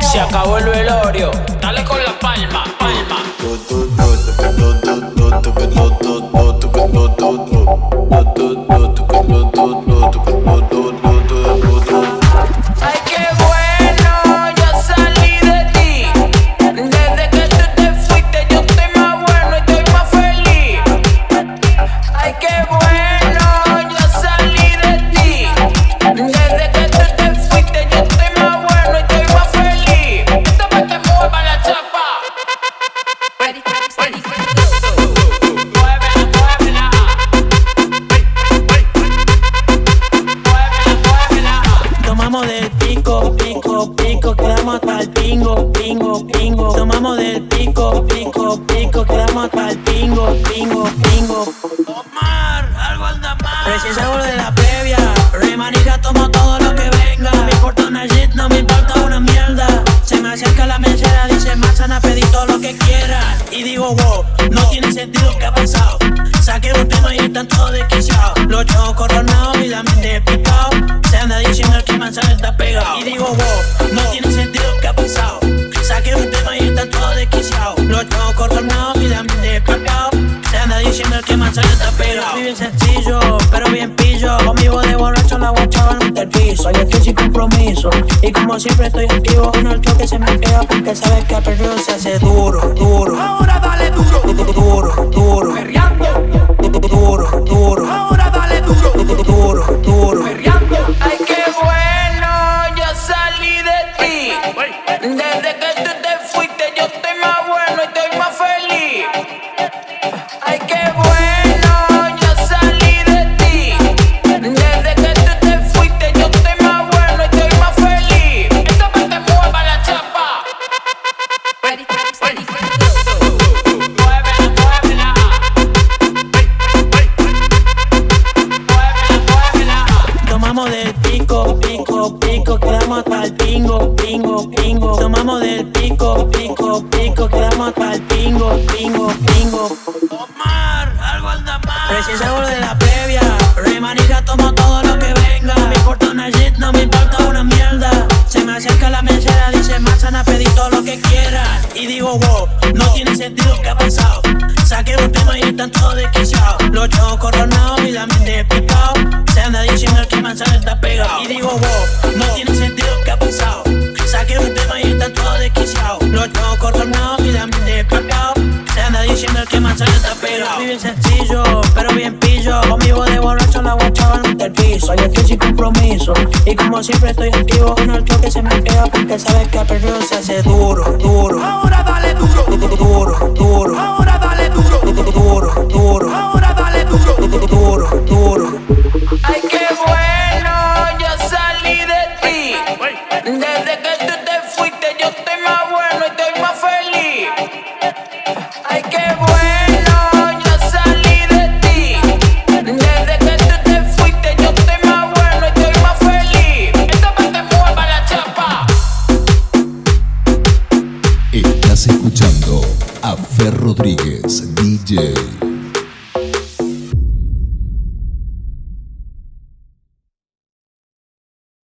Se acabó el velorio, dale con la palma. palma. pingo, pingo. Tomamos del pico, pico, pico. Quedamos hasta el pingo, pingo, pingo. Omar, algo anda mal. Recién salgo de la previa. Remanija, tomo todo lo que venga. No me importa una shit, no me importa una mierda. Se me acerca la mesera, dice manzana, pedí todo lo que quieras. Y digo, wow, no tiene sentido que ha pasado. Saqué un tema y están todos desquiciados. Los ojos coronados y la mente picado. Se anda diciendo que manzana está pegado. Y digo, wow, no tiene sentido. Siempre estoy activo en el que se me queda porque sabes que perdido se hace duro, duro. Ahora dale duro, duro, duro. Perreando, duro, duro. Ahora dale duro, duro, duro. Perreando. Ay, qué bueno, yo salí de ti. Desde que pingo. Tomamos del pico, pico, pico, quedamos hasta el pingo, pingo, pingo. Omar, algo anda mal. Recién salgo de la previa, remaniga tomo todo lo que venga. Me importa una shit, no me importa una mierda. Se me acerca la mesera, dice manzana, pedí todo lo que quieras. Y digo, wow, no tiene sentido que ha pasado. Saqué un tema y están todos desquiciados. Los chavos coronados y la mente picado. Se anda diciendo que manzana está pegado. Y digo, wow, no tiene sentido que ha pasado. Sencillo, pero bien pillo. Conmigo de borracho la guachaba en el piso. Yo estoy sin compromiso. Y como siempre estoy activo en el que se me queda. Porque sabes que a perdido se hace duro, duro. Ahora dale duro, Duro, duro. ahora Rodríguez, DJ.